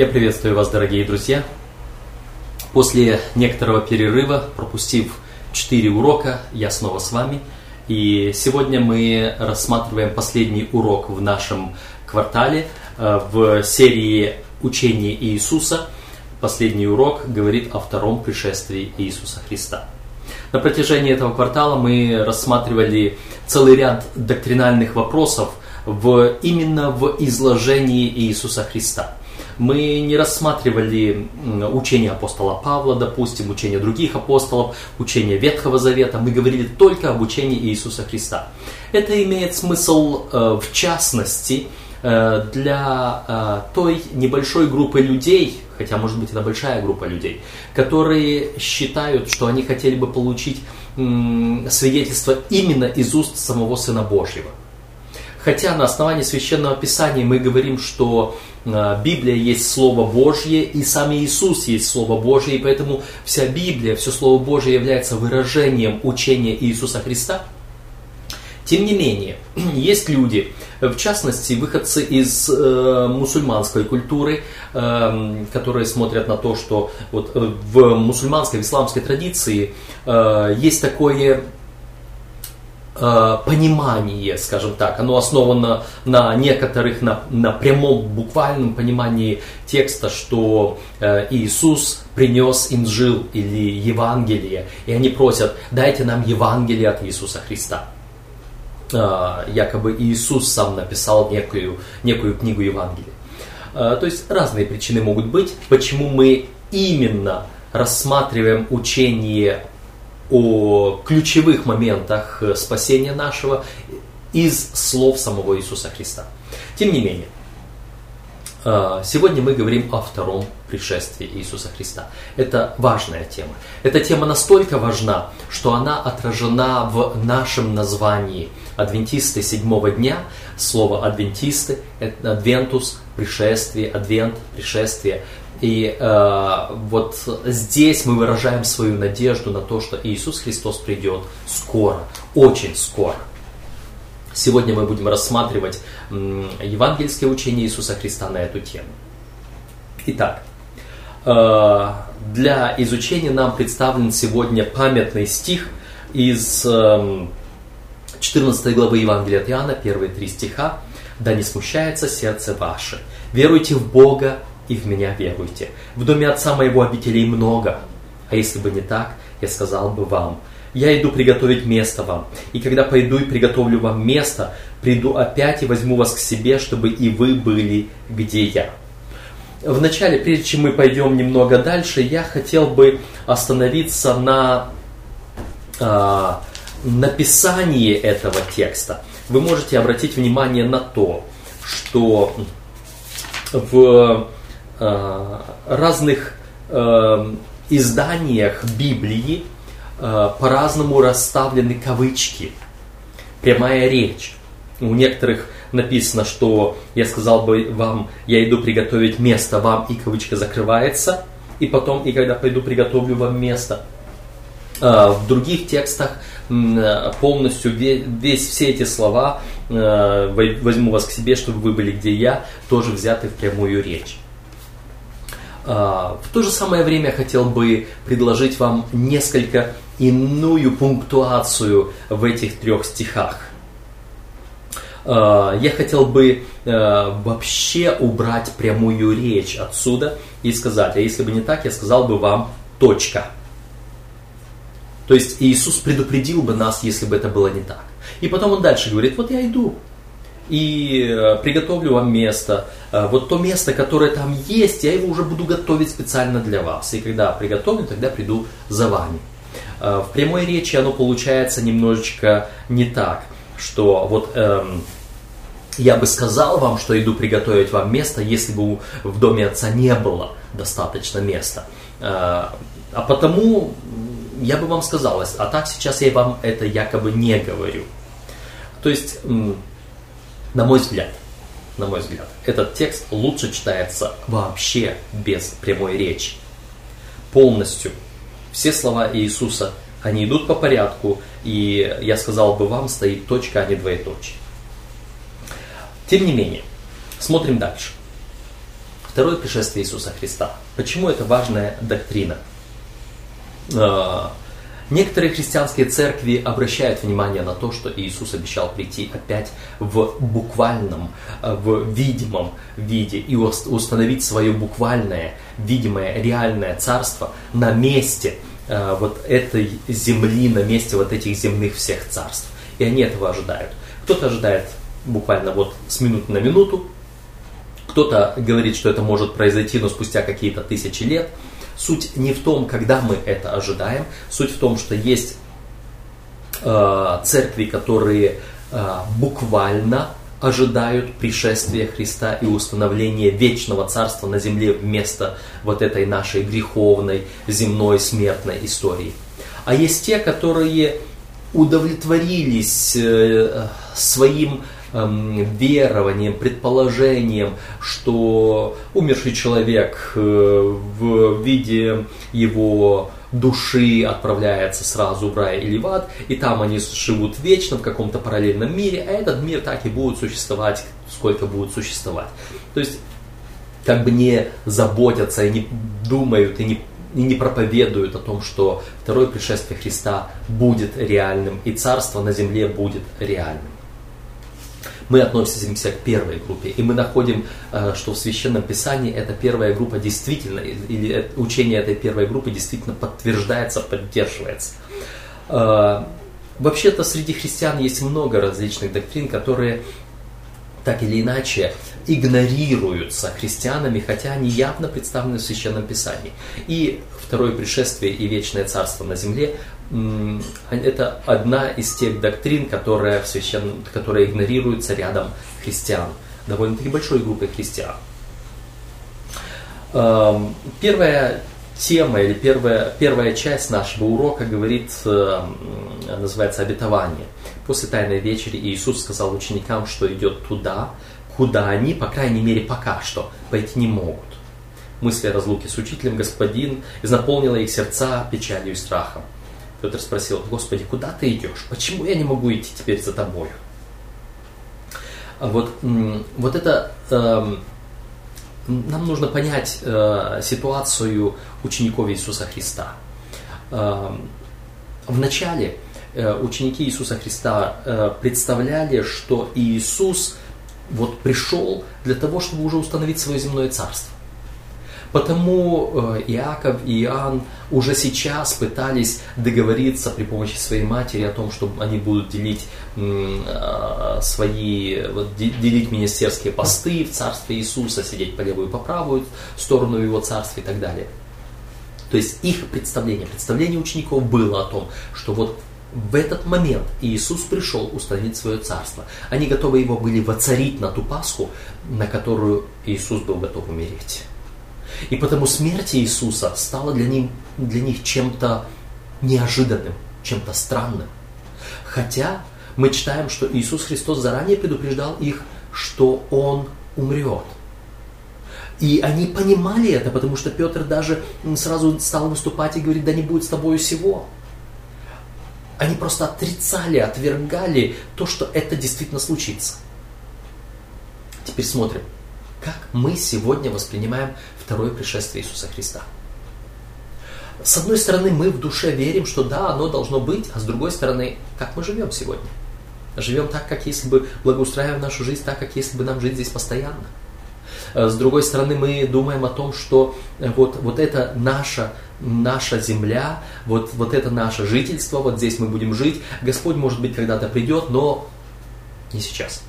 Я приветствую вас, дорогие друзья. После некоторого перерыва, пропустив 4 урока, я снова с вами. И сегодня мы рассматриваем последний урок в нашем квартале э, в серии «Учение Иисуса». Последний урок говорит о втором пришествии Иисуса Христа. На протяжении этого квартала мы рассматривали целый ряд доктринальных вопросов в, именно в изложении Иисуса Христа – мы не рассматривали учение апостола Павла, допустим, учение других апостолов, учение Ветхого Завета. Мы говорили только об учении Иисуса Христа. Это имеет смысл э, в частности э, для э, той небольшой группы людей, хотя может быть это большая группа людей, которые считают, что они хотели бы получить свидетельство именно из уст самого Сына Божьего. Хотя на основании священного писания мы говорим, что Библия есть Слово Божье, и сам Иисус есть Слово Божье, и поэтому вся Библия, все Слово Божье является выражением учения Иисуса Христа. Тем не менее, есть люди, в частности, выходцы из э, мусульманской культуры, э, которые смотрят на то, что вот э, в мусульманской, в исламской традиции э, есть такое понимание, скажем так, оно основано на некоторых, на, на прямом буквальном понимании текста, что э, Иисус принес инжил или Евангелие, и они просят, дайте нам Евангелие от Иисуса Христа. Э, якобы Иисус сам написал некую, некую книгу Евангелия. Э, то есть разные причины могут быть, почему мы именно рассматриваем учение о ключевых моментах э, спасения нашего из слов самого Иисуса Христа. Тем не менее, э, сегодня мы говорим о втором пришествии Иисуса Христа. Это важная тема. Эта тема настолько важна, что она отражена в нашем названии. Адвентисты седьмого дня, слово адвентисты, адвентус, пришествие, адвент, пришествие. И э, вот здесь мы выражаем свою надежду на то, что Иисус Христос придет скоро, очень скоро. Сегодня мы будем рассматривать м, евангельское учение Иисуса Христа на эту тему. Итак, э, для изучения нам представлен сегодня памятный стих из э, 14 главы Евангелия от Иоанна, первые три стиха. «Да не смущается сердце ваше, веруйте в Бога, и в меня веруйте. В доме отца моего обителей много. А если бы не так, я сказал бы вам, я иду приготовить место вам. И когда пойду и приготовлю вам место, приду опять и возьму вас к себе, чтобы и вы были, где я. Вначале, прежде чем мы пойдем немного дальше, я хотел бы остановиться на э, написании этого текста. Вы можете обратить внимание на то, что в разных э, изданиях Библии э, по-разному расставлены кавычки. Прямая речь. У некоторых написано, что я сказал бы вам, я иду приготовить место вам, и кавычка закрывается, и потом, и когда пойду приготовлю вам место. В других текстах полностью весь, все эти слова возьму вас к себе, чтобы вы были где я, тоже взяты в прямую речь. А, в то же самое время хотел бы предложить вам несколько иную пунктуацию в этих трех стихах. А, я хотел бы а, вообще убрать прямую речь отсюда и сказать, а если бы не так, я сказал бы вам точка. То есть Иисус предупредил бы нас, если бы это было не так. И потом он дальше говорит, вот я иду, и э, приготовлю вам место. Э, вот то место, которое там есть, я его уже буду готовить специально для вас. И когда приготовлю, тогда приду за вами. Э, в прямой речи оно получается немножечко не так, что вот эм, я бы сказал вам, что иду приготовить вам место, если бы в доме отца не было достаточно места. А потому я бы вам сказал, а так сейчас я вам это якобы не говорю. То есть на мой взгляд, на мой взгляд, этот текст лучше читается вообще без прямой речи. Полностью. Все слова Иисуса, они идут по порядку, и я сказал бы вам, стоит точка, а не двоеточие. Тем не менее, смотрим дальше. Второе пришествие Иисуса Христа. Почему это важная доктрина? Некоторые христианские церкви обращают внимание на то, что Иисус обещал прийти опять в буквальном, в видимом виде и установить свое буквальное, видимое, реальное царство на месте а, вот этой земли, на месте вот этих земных всех царств. И они этого ожидают. Кто-то ожидает буквально вот с минуты на минуту, кто-то говорит, что это может произойти, но спустя какие-то тысячи лет. Суть не в том, когда мы это ожидаем, суть в том, что есть э, церкви, которые э, буквально ожидают пришествия Христа и установления вечного царства на земле вместо вот этой нашей греховной земной смертной истории. А есть те, которые удовлетворились э, своим Эм, верованием, предположением, что умерший человек э, в виде его души отправляется сразу в рай или в ад, и там они живут вечно в каком-то параллельном мире, а этот мир так и будет существовать, сколько будет существовать. То есть как бы не заботятся и не думают и не и не проповедуют о том, что второе пришествие Христа будет реальным, и царство на земле будет реальным мы относимся к первой группе, и мы находим, э, что в Священном Писании эта первая группа действительно, или учение этой первой группы действительно подтверждается, поддерживается. Э, вообще-то среди христиан есть много различных доктрин, которые так или иначе игнорируются христианами, хотя они явно представлены в Священном Писании. И второе пришествие и вечное царство на земле это одна из тех доктрин, которая, в священ... которая игнорируется рядом христиан, довольно-таки большой группой христиан. Эм, первая тема или первая, первая часть нашего урока говорит, эм, называется обетование. После Тайной вечери Иисус сказал ученикам, что идет туда, куда они, по крайней мере, пока что пойти не могут. Мысли о разлуке с учителем господин наполнила их сердца печалью и страхом. Петр спросил, Господи, куда ты идешь? Почему я не могу идти теперь за тобою? А вот, вот это э, нам нужно понять э, ситуацию учеников Иисуса Христа. Э, вначале э, ученики Иисуса Христа э, представляли, что Иисус вот пришел для того, чтобы уже установить свое земное царство. Потому э, Иаков и Иоанн уже сейчас пытались договориться при помощи своей матери о том, что они будут делить э, свои, вот, делить министерские посты в царстве Иисуса, сидеть по левую и по правую сторону его царства и так далее. То есть их представление, представление учеников было о том, что вот в этот момент Иисус пришел установить свое царство. Они готовы его были воцарить на ту Пасху, на которую Иисус был готов умереть. И потому смерть Иисуса стала для них, для них чем-то неожиданным, чем-то странным. Хотя мы читаем, что Иисус Христос заранее предупреждал их, что Он умрет. И они понимали это, потому что Петр даже сразу стал выступать и говорить, да не будет с тобою всего. Они просто отрицали, отвергали то, что это действительно случится. Теперь смотрим, как мы сегодня воспринимаем второе пришествие Иисуса Христа. С одной стороны, мы в душе верим, что да, оно должно быть, а с другой стороны, как мы живем сегодня? Живем так, как если бы благоустраиваем нашу жизнь так, как если бы нам жить здесь постоянно. Э, с другой стороны, мы думаем о том, что э, вот, вот это наша, наша земля, вот, вот это наше жительство, вот здесь мы будем жить. Господь, может быть, когда-то придет, но не сейчас.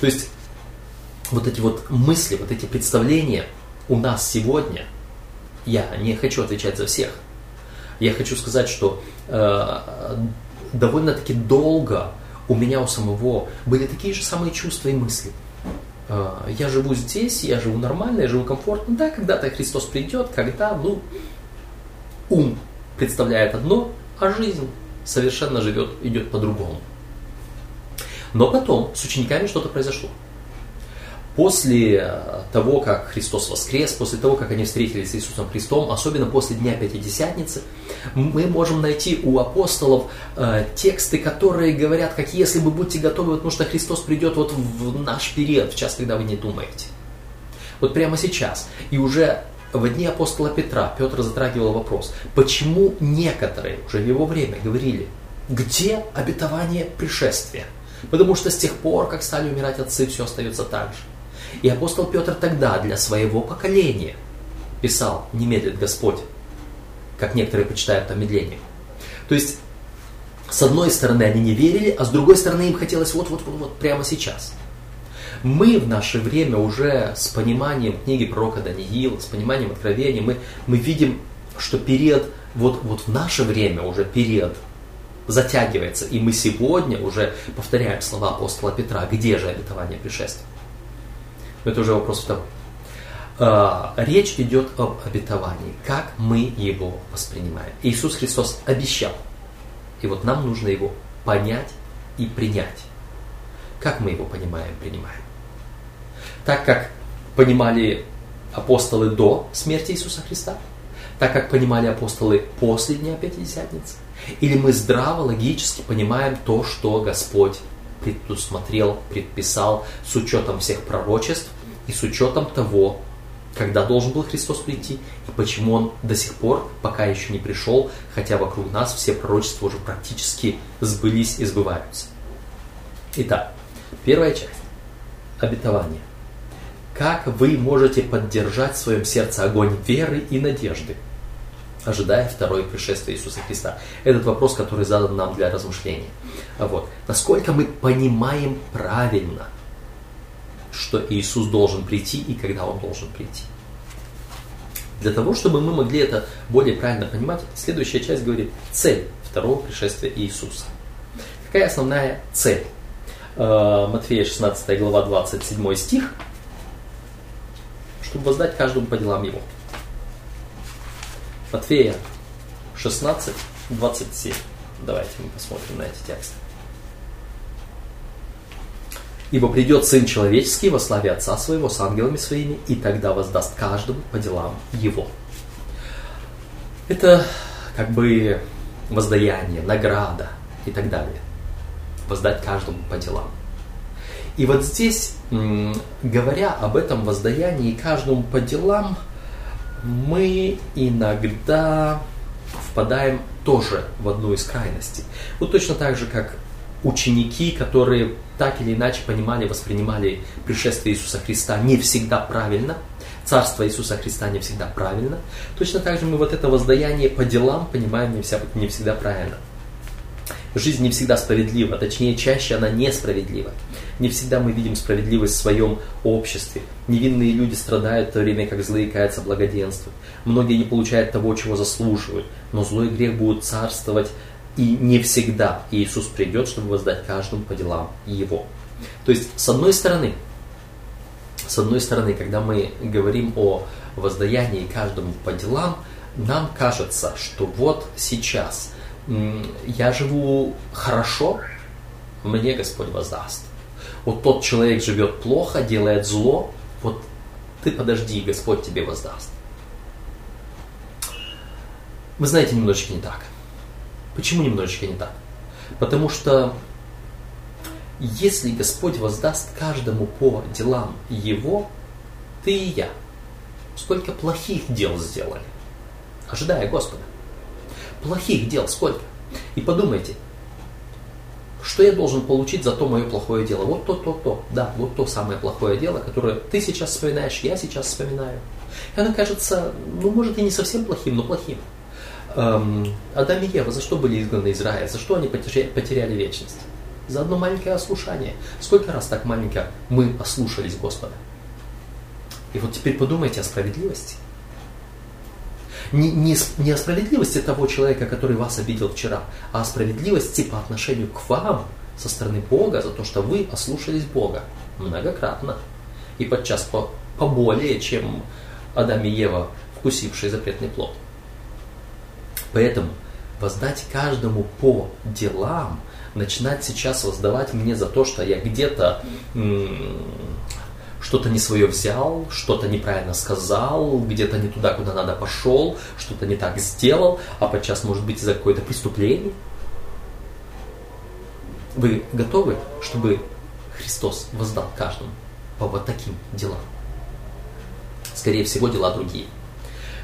То есть вот эти вот мысли, вот эти представления – у нас сегодня, я не хочу отвечать за всех, я хочу сказать, что э, довольно-таки долго у меня у самого были такие же самые чувства и мысли. Э, я живу здесь, я живу нормально, я живу комфортно. Да, когда-то Христос придет, когда, ну, ум представляет одно, а жизнь совершенно живет, идет по-другому. Но потом с учениками что-то произошло после э, того, как Христос воскрес, после того, как они встретились с Иисусом Христом, особенно после Дня Пятидесятницы, мы можем найти у апостолов э, тексты, которые говорят, как если бы будьте готовы, потому что Христос придет вот в наш период, в час, когда вы не думаете. Вот прямо сейчас. И уже в дни апостола Петра Петр затрагивал вопрос, почему некоторые уже в его время говорили, где обетование пришествия? Потому что с тех пор, как стали умирать отцы, все остается так же. И апостол Петр тогда для своего поколения писал, не медлит Господь, как некоторые почитают о медлении. То есть, с одной стороны, они не верили, а с другой стороны, им хотелось вот-вот-вот прямо сейчас. Мы в наше время уже с пониманием книги пророка Даниила, с пониманием откровения, мы, мы видим, что период, вот, вот в наше время уже период затягивается. И мы сегодня уже повторяем слова апостола Петра, где же обетование пришествия. Это уже вопрос второй. А, речь идет об обетовании, как мы его воспринимаем. Иисус Христос обещал. И вот нам нужно его понять и принять. Как мы его понимаем, принимаем? Так как понимали апостолы до смерти Иисуса Христа, так как понимали апостолы после Дня Пятидесятницы, или мы здраво, логически понимаем то, что Господь предусмотрел, предписал с учетом всех пророчеств и с учетом того, когда должен был Христос прийти и почему Он до сих пор, пока еще не пришел, хотя вокруг нас все пророчества уже практически сбылись и сбываются. Итак, первая часть. Обетование. Как вы можете поддержать в своем сердце огонь веры и надежды – ожидая второе пришествие Иисуса Христа? Этот вопрос, который задан нам для размышления. Вот. Насколько мы понимаем правильно, что Иисус должен прийти и когда Он должен прийти? Для того, чтобы мы могли это более правильно понимать, следующая часть говорит цель второго пришествия Иисуса. Какая основная цель? Э, Матфея 16 глава 27 стих, чтобы воздать каждому по делам его. Матфея 16, 27. Давайте мы посмотрим на эти тексты. Ибо придет Сын Человеческий во славе Отца Своего с ангелами Своими, и тогда воздаст каждому по делам Его. Это как бы воздаяние, награда и так далее. Воздать каждому по делам. И вот здесь, говоря об этом воздаянии каждому по делам, мы иногда впадаем тоже в одну из крайностей. Вот точно так же, как ученики, которые так или иначе понимали, воспринимали пришествие Иисуса Христа не всегда правильно, Царство Иисуса Христа не всегда правильно, точно так же мы вот это воздаяние по делам понимаем не, всегда правильно. Жизнь не всегда справедлива, точнее, чаще она несправедлива. Не всегда мы видим справедливость в своем обществе. Невинные люди страдают в то время, как злые каются благоденствуют. Многие не получают того, чего заслуживают, но злой грех будет царствовать и не всегда Иисус придет, чтобы воздать каждому по делам Его. То есть, с одной стороны, с одной стороны, когда мы говорим о воздаянии каждому по делам, нам кажется, что вот сейчас я живу хорошо, мне Господь воздаст. Вот тот человек живет плохо, делает зло, вот ты подожди, Господь тебе воздаст. Вы знаете, немножечко не так. Почему немножечко не так? Потому что если Господь воздаст каждому по делам Его, ты и я, сколько плохих дел сделали, ожидая Господа. Плохих дел сколько? И подумайте, что я должен получить за то мое плохое дело? Вот то, то, то. Да, вот то самое плохое дело, которое ты сейчас вспоминаешь, я сейчас вспоминаю. И оно кажется, ну, может, и не совсем плохим, но плохим. Эм, Адам и Ева за что были изгнаны из рая? За что они потеряли, потеряли вечность? За одно маленькое ослушание. Сколько раз так маленько мы ослушались Господа? И вот теперь подумайте о справедливости не, не, не о справедливости того человека, который вас обидел вчера, а о справедливости по отношению к вам со стороны Бога за то, что вы ослушались Бога многократно. И подчас по, поболее, чем Адам и Ева, вкусившие запретный плод. Поэтому воздать каждому по делам, начинать сейчас воздавать мне за то, что я где-то что-то не свое взял, что-то неправильно сказал, где-то не туда, куда надо пошел, что-то не так сделал, а подчас может быть из-за какое-то преступление. Вы готовы, чтобы Христос воздал каждому по вот таким делам? скорее всего, дела другие.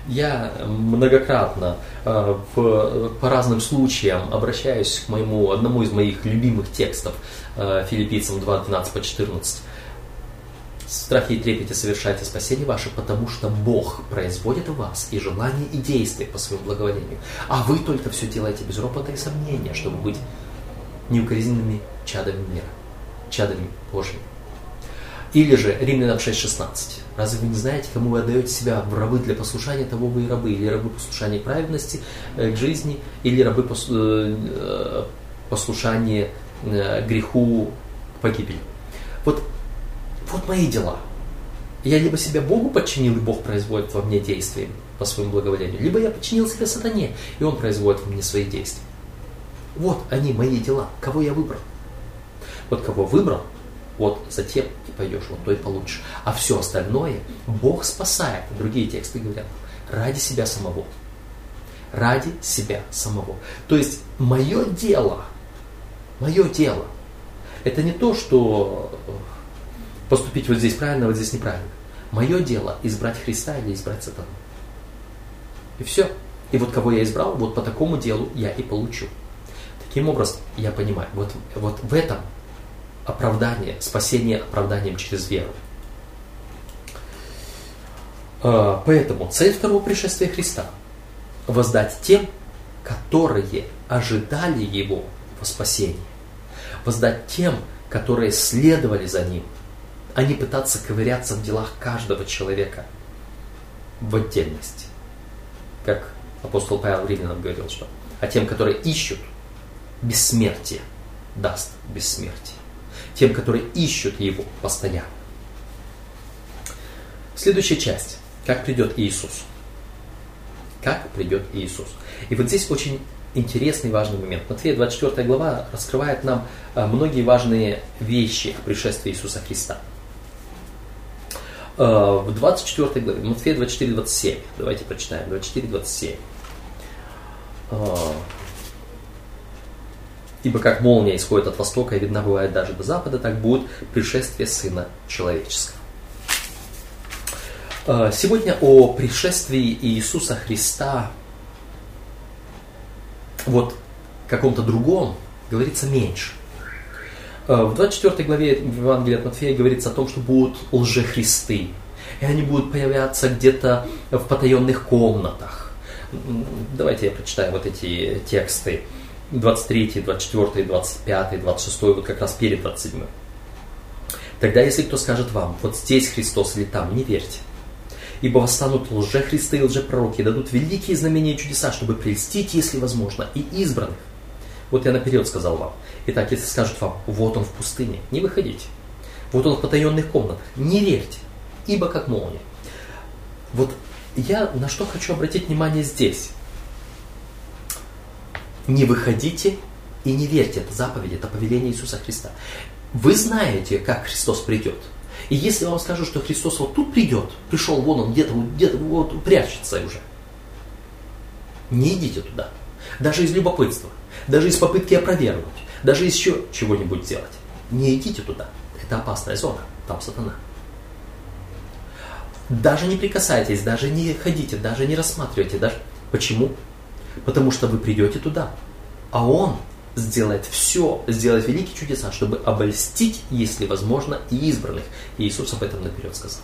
Я многократно э, в, по разным случаям обращаюсь к моему, одному из моих любимых текстов, э, филиппийцам 2, 12 по 14. В страхе и трепете совершайте спасение ваше, потому что Бог производит в вас и желание, и действия по своему благоволению. А вы только все делаете без ропота и сомнения, чтобы быть неукоризненными чадами мира, чадами Божьими. Или же Римлянам 6.16. Разве вы не знаете, кому вы отдаете себя в рабы для послушания, того вы и рабы, или рабы послушания праведности, э, к жизни, или рабы э, э, послушания греху к погибели. Вот, вот мои дела. Я либо себя Богу подчинил, и Бог производит во мне действия по своему благоволению, либо я подчинил себя сатане, и он производит во мне свои действия. Вот они, мои дела. Кого я выбрал? Вот кого выбрал, вот затем и пойдешь, вот то и получишь. А все остальное Бог спасает. Другие тексты говорят, ради себя самого. Ради себя самого. То есть мое дело, мое дело, это не то, что поступить вот здесь правильно, вот здесь неправильно. Мое дело избрать Христа или избрать сатану. И все. И вот кого я избрал, вот по такому делу я и получу. Таким образом, я понимаю, вот, вот в этом оправдание, спасение оправданием через веру. А, поэтому цель второго пришествия Христа – воздать тем, которые ожидали Его во спасении. Воздать тем, которые следовали за Ним, а не пытаться ковыряться в делах каждого человека в отдельности. Как апостол Павел Римлянам говорил, что а тем, которые ищут бессмертие, даст бессмертие тем, которые ищут Его постоянно. Следующая часть. Как придет Иисус? Как придет Иисус? И вот здесь очень интересный важный момент. Матфея 24 глава раскрывает нам а, многие важные вещи о пришествии Иисуса Христа. А, в 24 главе, Матфея 24, 27, давайте прочитаем, 24, 27. Ибо как молния исходит от востока и видна бывает даже до запада, так будет пришествие Сына Человеческого. А, сегодня о пришествии Иисуса Христа вот каком-то другом говорится меньше. А, в 24 главе Евангелия от Матфея говорится о том, что будут лжехристы. И они будут появляться где-то в потаенных комнатах. Давайте я прочитаю вот эти тексты. 23, 24, 25, 26, вот как раз перед 27. Тогда, если кто скажет вам, вот здесь Христос или там, не верьте. Ибо восстанут лже-христы и лже-пророки, дадут великие знамения и чудеса, чтобы прельстить, если возможно, и избранных. Вот я наперед сказал вам. Итак, если скажут вам, вот он в пустыне, не выходите. Вот он в потаенных комнатах, не верьте, ибо как молния. Вот я на что хочу обратить внимание здесь не выходите и не верьте. Это заповедь, это повеление Иисуса Христа. Вы знаете, как Христос придет. И если вам скажут, что Христос вот тут придет, пришел, вон он где-то, где-то вот прячется уже, не идите туда. Даже из любопытства, даже из попытки опровергнуть, даже еще чего-нибудь сделать. Не идите туда. Это опасная зона. Там сатана. Даже не прикасайтесь, даже не ходите, даже не рассматривайте. Даже... Почему? Потому что вы придете туда, а Он сделает все, сделает великие чудеса, чтобы обольстить, если возможно, и избранных. И Иисус об этом наперед сказал.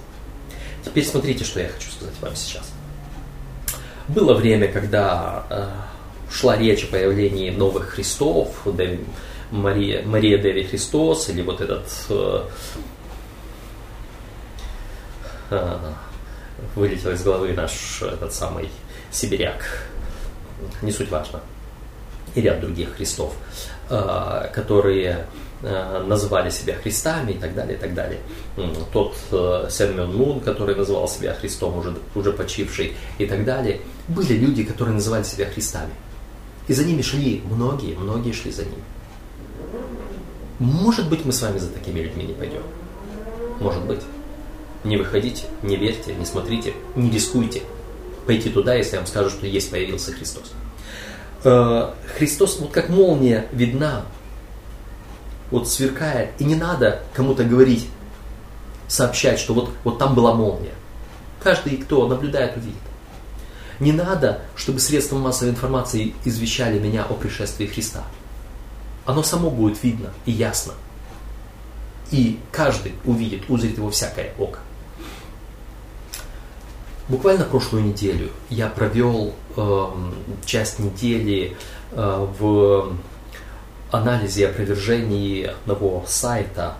Теперь смотрите, что я хочу сказать вам сейчас. Было время, когда э, шла речь о появлении новых Христов, Мария, Мария Деви Христос, или вот этот э, э, вылетел из головы наш этот самый сибиряк, не суть важно, и ряд других Христов, э, которые э, называли себя Христами и так далее, и так далее. Тот э, Сэмюэл Мун, который называл себя Христом, уже, уже почивший, и так далее. Были люди, которые называли себя Христами. И за ними шли многие, многие шли за ними. Может быть, мы с вами за такими людьми не пойдем. Может быть. Не выходите, не верьте, не смотрите, не рискуйте пойти туда, если вам скажут, что есть появился Христос. Э, Христос вот как молния видна, вот сверкает, и не надо кому-то говорить, сообщать, что вот, вот там была молния. Каждый, кто наблюдает, увидит. Не надо, чтобы средства массовой информации извещали меня о пришествии Христа. Оно само будет видно и ясно. И каждый увидит, узрит его всякое око. Буквально прошлую неделю я провел э, часть недели э, в анализе и опровержении одного сайта,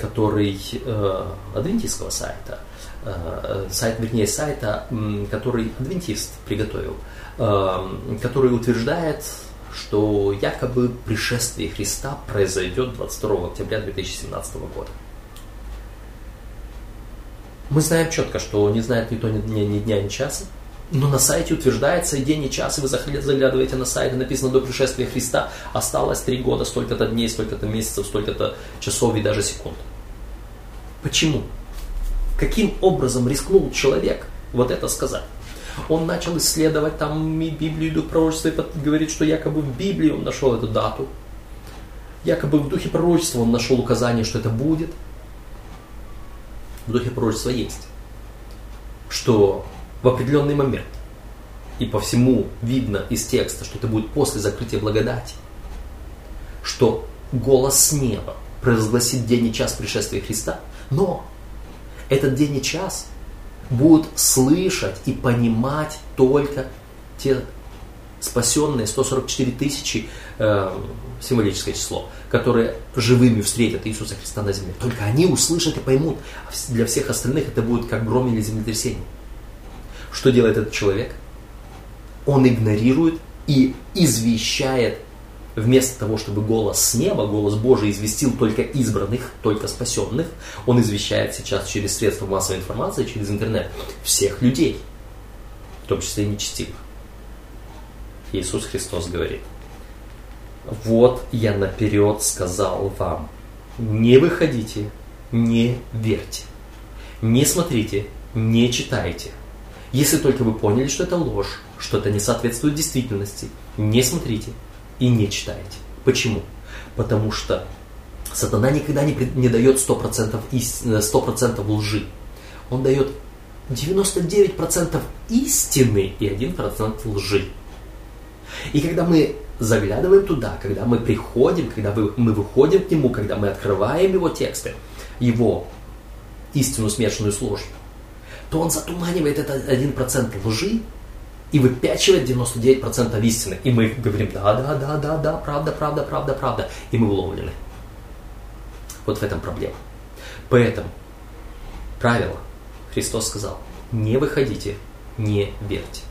который э, адвентистского сайта, сайт, вернее, сайта, который адвентист приготовил, э, который утверждает, что якобы пришествие Христа произойдет 22 октября 2017 года. Мы знаем четко, что не знает никто ни дня, ни дня, ни часа. Но на сайте утверждается и день, и час, и вы заглядываете на сайт, и написано до пришествия Христа осталось три года, столько-то дней, столько-то месяцев, столько-то часов и даже секунд. Почему? Каким образом рискнул человек вот это сказать? Он начал исследовать там и Библию, и пророчество, и говорит, что якобы в Библии он нашел эту дату. Якобы в духе пророчества он нашел указание, что это будет. В духе пророчества есть. Что в определенный момент, и по всему видно из текста, что это будет после закрытия благодати, что голос с неба провозгласит день и час пришествия Христа, но этот день и час будут слышать и понимать только те спасенные 144 тысячи, э, символическое число, которые живыми встретят Иисуса Христа на земле. Только они услышат и поймут. А для всех остальных это будет как гром или землетрясение. Что делает этот человек? Он игнорирует и извещает, вместо того, чтобы голос с неба, голос Божий известил только избранных, только спасенных, он извещает сейчас через средства массовой информации, через интернет всех людей, в том числе и нечестивых. Иисус Христос говорит, вот я наперед сказал вам, не выходите, не верьте, не смотрите, не читайте – если только вы поняли, что это ложь, что это не соответствует действительности, не смотрите и не читайте. Почему? Потому что сатана никогда не, не дает 100%, истины, 100 лжи. Он дает 99% истины и 1% лжи. И когда мы заглядываем туда, когда мы приходим, когда мы выходим к нему, когда мы открываем его тексты, его истину, смешанную с ложью, то он затуманивает этот 1% лжи и выпячивает 99% истины. И мы говорим, да, да, да, да, да, правда, правда, правда, правда. И мы уловлены. Вот в этом проблема. Поэтому правило Христос сказал, не выходите, не верьте.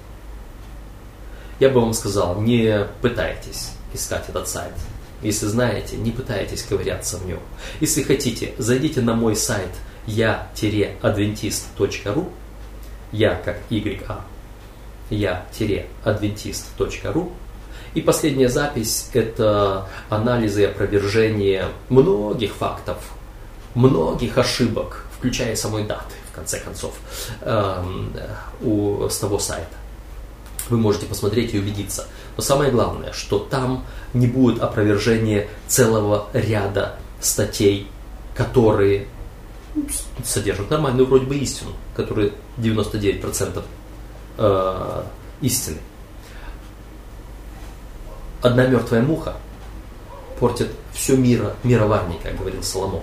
Я бы вам сказал, не пытайтесь искать этот сайт. Если знаете, не пытайтесь ковыряться в нем. Если хотите, зайдите на мой сайт – я-адвентист.ру я как YA я-адвентист.ру и последняя запись – это анализы и опровержение многих фактов, многих ошибок, включая самой даты, в конце концов, эм, у, с того сайта. Вы можете посмотреть и убедиться. Но самое главное, что там не будет опровержения целого ряда статей, которые содержат нормальную вроде бы истину, которая 99% э, истины. Одна мертвая муха портит все мира, мироварни, как говорил Соломон.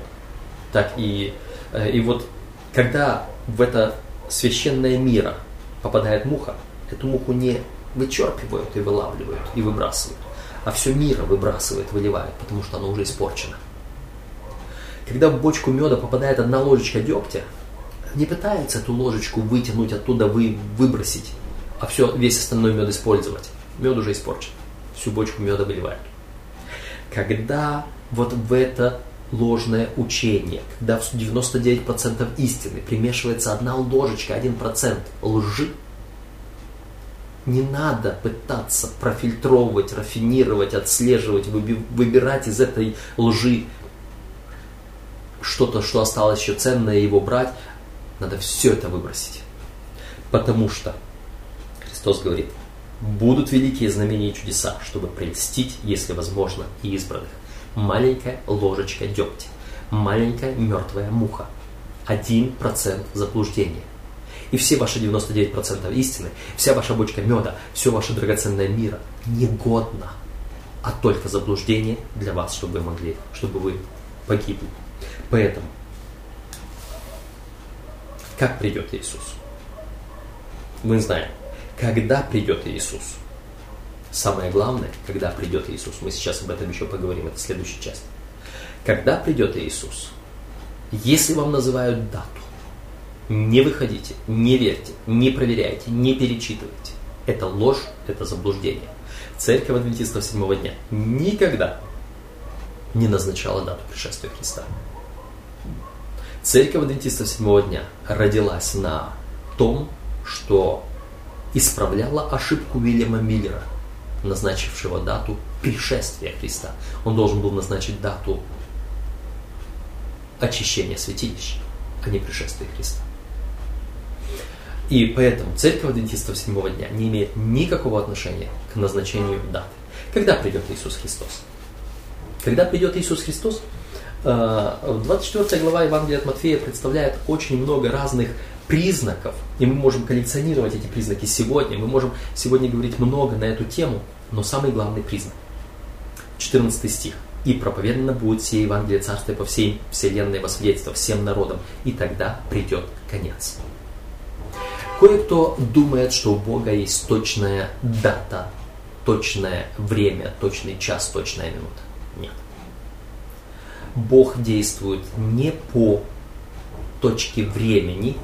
Так и, э, и вот когда в это священное мира попадает муха, эту муху не вычерпывают и вылавливают и выбрасывают, а все мира выбрасывает, выливает, потому что оно уже испорчено. Когда в бочку меда попадает одна ложечка дегтя, не пытается эту ложечку вытянуть оттуда, вы, выбросить, а все, весь остальной мед использовать. Мед уже испорчен. Всю бочку меда выливают. Когда вот в это ложное учение, когда в 99% истины примешивается одна ложечка, 1% лжи, не надо пытаться профильтровывать, рафинировать, отслеживать, выбирать из этой лжи что-то, что осталось еще ценное, его брать, надо все это выбросить. Потому что Христос говорит, будут великие знамения и чудеса, чтобы прельстить, если возможно, и избранных. Маленькая ложечка дегтя, маленькая мертвая муха, один процент заблуждения. И все ваши 99% истины, вся ваша бочка меда, все ваше драгоценное мира негодно, а только заблуждение для вас, чтобы вы могли, чтобы вы погибли. Поэтому, как придет Иисус? Мы знаем, когда придет Иисус. Самое главное, когда придет Иисус. Мы сейчас об этом еще поговорим, это следующая часть. Когда придет Иисус? Если вам называют дату, не выходите, не верьте, не проверяйте, не перечитывайте. Это ложь, это заблуждение. Церковь Адвентистов седьмого дня никогда не назначала дату пришествия Христа. Церковь Адвентистов седьмого дня родилась на том, что исправляла ошибку Уильяма Миллера, назначившего дату пришествия Христа. Он должен был назначить дату очищения святилища, а не пришествия Христа. И поэтому церковь адвентистов седьмого дня не имеет никакого отношения к назначению даты. Когда придет Иисус Христос? Когда придет Иисус Христос, 24 э, глава Евангелия от Матфея представляет очень много разных признаков, и мы можем коллекционировать эти признаки сегодня, мы можем сегодня говорить много на эту тему, но самый главный признак, 14 стих, «И проповедано будет все Евангелие Царствия по всей вселенной во всем народам, и тогда придет конец». Кое-кто думает, что у Бога есть точная дата, точное время, точный час, точная минута. Нет. Бог действует не по точке времени,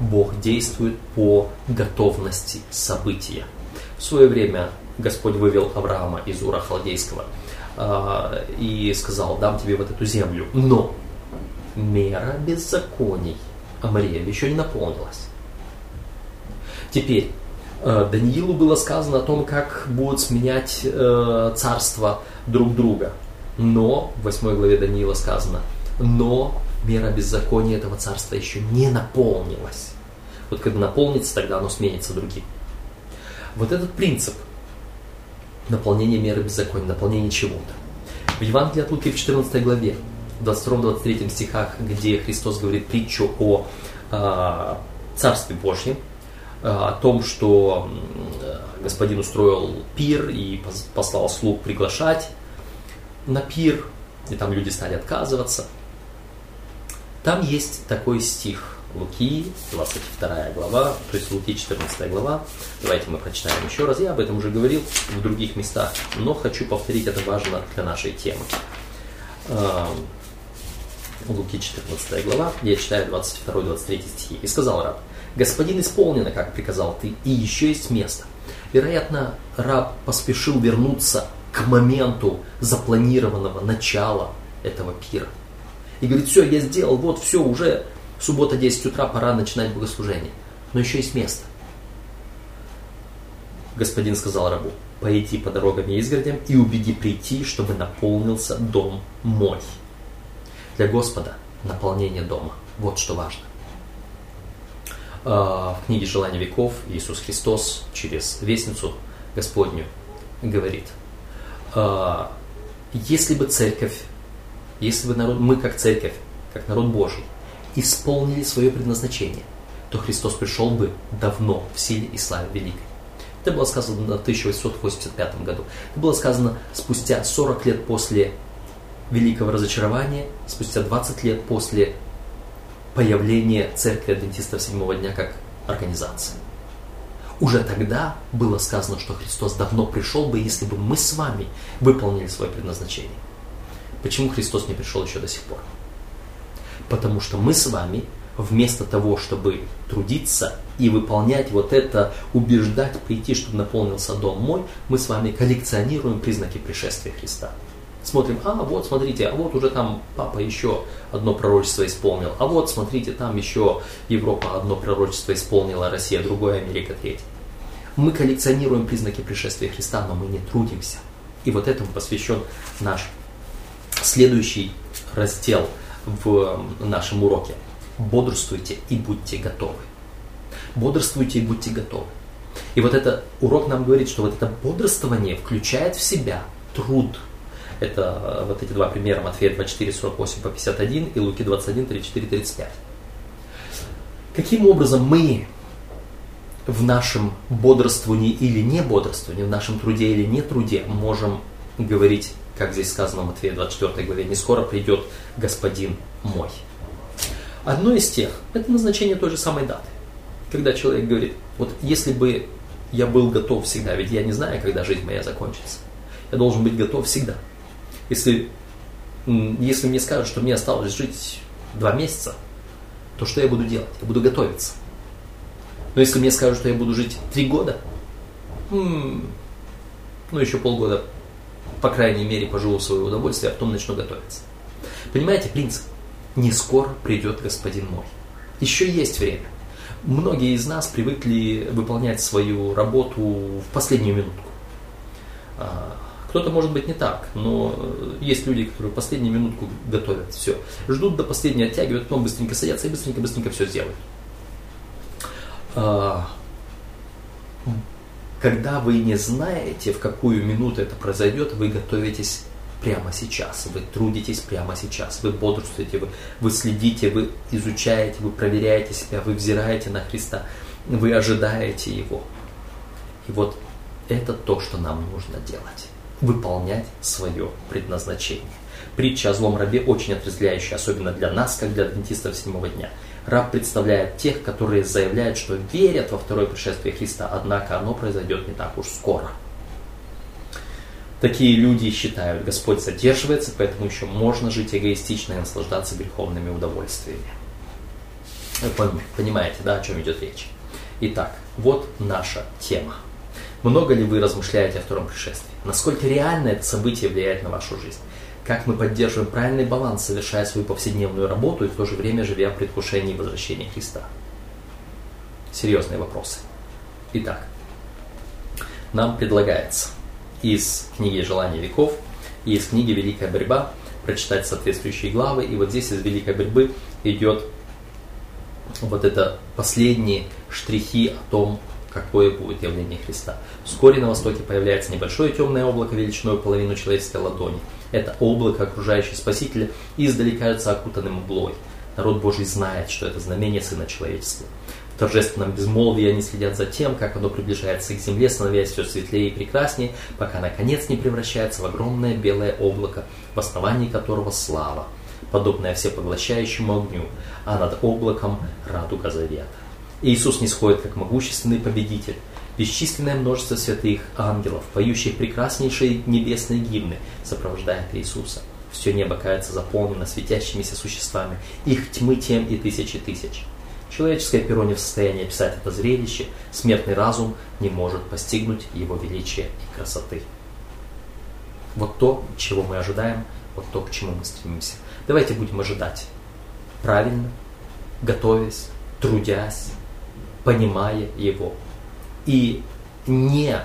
Бог действует по готовности события. В свое время Господь вывел Авраама из Ура Халдейского э, и сказал, дам тебе вот эту землю, но мера беззаконий Амариев еще не наполнилась. Теперь, э, Даниилу было сказано о том, как будут сменять э, царства друг друга. Но, в 8 главе Даниила сказано, но мера беззакония этого царства еще не наполнилась. Вот когда наполнится, тогда оно сменится другим. Вот этот принцип наполнения меры беззакония, наполнения чего-то. В Евангелии от Луки в 14 главе, в 22-23 стихах, где Христос говорит притчу о э, Царстве Божьем, э, о том, что господин устроил пир и послал слуг приглашать на пир, и там люди стали отказываться – там есть такой стих Луки, 22 глава, то есть Луки 14 глава. Давайте мы прочитаем еще раз. Я об этом уже говорил в других местах, но хочу повторить, это важно для нашей темы. Луки 14 глава, я читаю 22-23 стихи. «И сказал раб, господин исполнено, как приказал ты, и еще есть место». Вероятно, раб поспешил вернуться к моменту запланированного начала этого пира и говорит, все, я сделал, вот, все, уже суббота 10 утра, пора начинать богослужение. Но еще есть место. Господин сказал рабу, пойти по дорогам и изгородям и убеди прийти, чтобы наполнился дом мой. Для Господа наполнение дома. Вот что важно. А, в книге «Желание веков» Иисус Христос через Вестницу Господню говорит, «А, если бы церковь если бы народ, мы как церковь, как народ Божий, исполнили свое предназначение, то Христос пришел бы давно в силе и славе великой. Это было сказано в 1885 году. Это было сказано спустя 40 лет после великого разочарования, спустя 20 лет после появления Церкви Адвентистов седьмого дня как организации. Уже тогда было сказано, что Христос давно пришел бы, если бы мы с вами выполнили свое предназначение. Почему Христос не пришел еще до сих пор? Потому что мы с вами, вместо того, чтобы трудиться и выполнять вот это, убеждать прийти, чтобы наполнился дом мой, мы с вами коллекционируем признаки пришествия Христа. Смотрим, а вот смотрите, а вот уже там папа еще одно пророчество исполнил, а вот смотрите, там еще Европа одно пророчество исполнила, Россия другое, Америка третье. Мы коллекционируем признаки пришествия Христа, но мы не трудимся. И вот этому посвящен наш Следующий раздел в нашем уроке. Бодрствуйте и будьте готовы. Бодрствуйте и будьте готовы. И вот этот урок нам говорит, что вот это бодрствование включает в себя труд. Это вот эти два примера, Матфея 24, 48 по 51 и Луки 21, 34, 35. Каким образом мы в нашем бодрствовании или не бодрствовании, в нашем труде или не труде можем говорить, как здесь сказано в Матфея 24 главе, «Не скоро придет Господин мой». Одно из тех – это назначение той же самой даты. Когда человек говорит, вот если бы я был готов всегда, ведь я не знаю, когда жизнь моя закончится. Я должен быть готов всегда. Если, если мне скажут, что мне осталось жить два месяца, то что я буду делать? Я буду готовиться. Но если мне скажут, что я буду жить три года, ну еще полгода, по крайней мере, поживу свое удовольствие, а потом начну готовиться. Понимаете принцип? Не скоро придет Господин мой. Еще есть время. Многие из нас привыкли выполнять свою работу в последнюю минутку. Кто-то может быть не так, но есть люди, которые в последнюю минутку готовят все. Ждут до последней, оттягивают, потом быстренько садятся и быстренько-быстренько все сделают. А, когда вы не знаете, в какую минуту это произойдет, вы готовитесь прямо сейчас, вы трудитесь прямо сейчас, вы бодрствуете, вы, вы следите, вы изучаете, вы проверяете себя, вы взираете на Христа, вы ожидаете Его. И вот это то, что нам нужно делать. Выполнять свое предназначение. Притча о злом рабе очень отрезвляющая, особенно для нас, как для адвентистов седьмого дня. Раб представляет тех, которые заявляют, что верят во второе пришествие Христа, однако оно произойдет не так уж скоро. Такие люди считают, Господь задерживается, поэтому еще можно жить эгоистично и наслаждаться греховными удовольствиями. Понимаете, да, о чем идет речь? Итак, вот наша тема. Много ли вы размышляете о втором пришествии? Насколько реально это событие влияет на вашу жизнь? Как мы поддерживаем правильный баланс, совершая свою повседневную работу и в то же время живя в предвкушении возвращения Христа? Серьезные вопросы. Итак, нам предлагается из книги «Желание веков» и из книги «Великая борьба» прочитать соответствующие главы. И вот здесь из «Великой борьбы» идет вот это последние штрихи о том, какое будет явление Христа. Вскоре на востоке появляется небольшое темное облако величиной половину человеческой ладони. Это облако, окружающее Спасителя, издали кажется окутанным мглой. Народ Божий знает, что это знамение Сына Человечества торжественном безмолвии они следят за тем, как оно приближается к земле, становясь все светлее и прекраснее, пока наконец не превращается в огромное белое облако, в основании которого слава, подобная всепоглощающему огню, а над облаком радуга завета. Иисус не сходит как могущественный победитель. Бесчисленное множество святых ангелов, поющих прекраснейшие небесные гимны, сопровождает Иисуса. Все небо кажется заполнено светящимися существами, их тьмы тем и тысячи тысяч. Человеческое перо не в состоянии описать это зрелище, смертный разум не может постигнуть его величия и красоты. Вот то, чего мы ожидаем, вот то, к чему мы стремимся. Давайте будем ожидать правильно, готовясь, трудясь, понимая его и не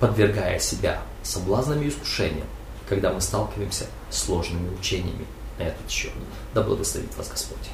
подвергая себя соблазнам и искушениям, когда мы сталкиваемся с сложными учениями на этот счет. Да благословит вас Господь.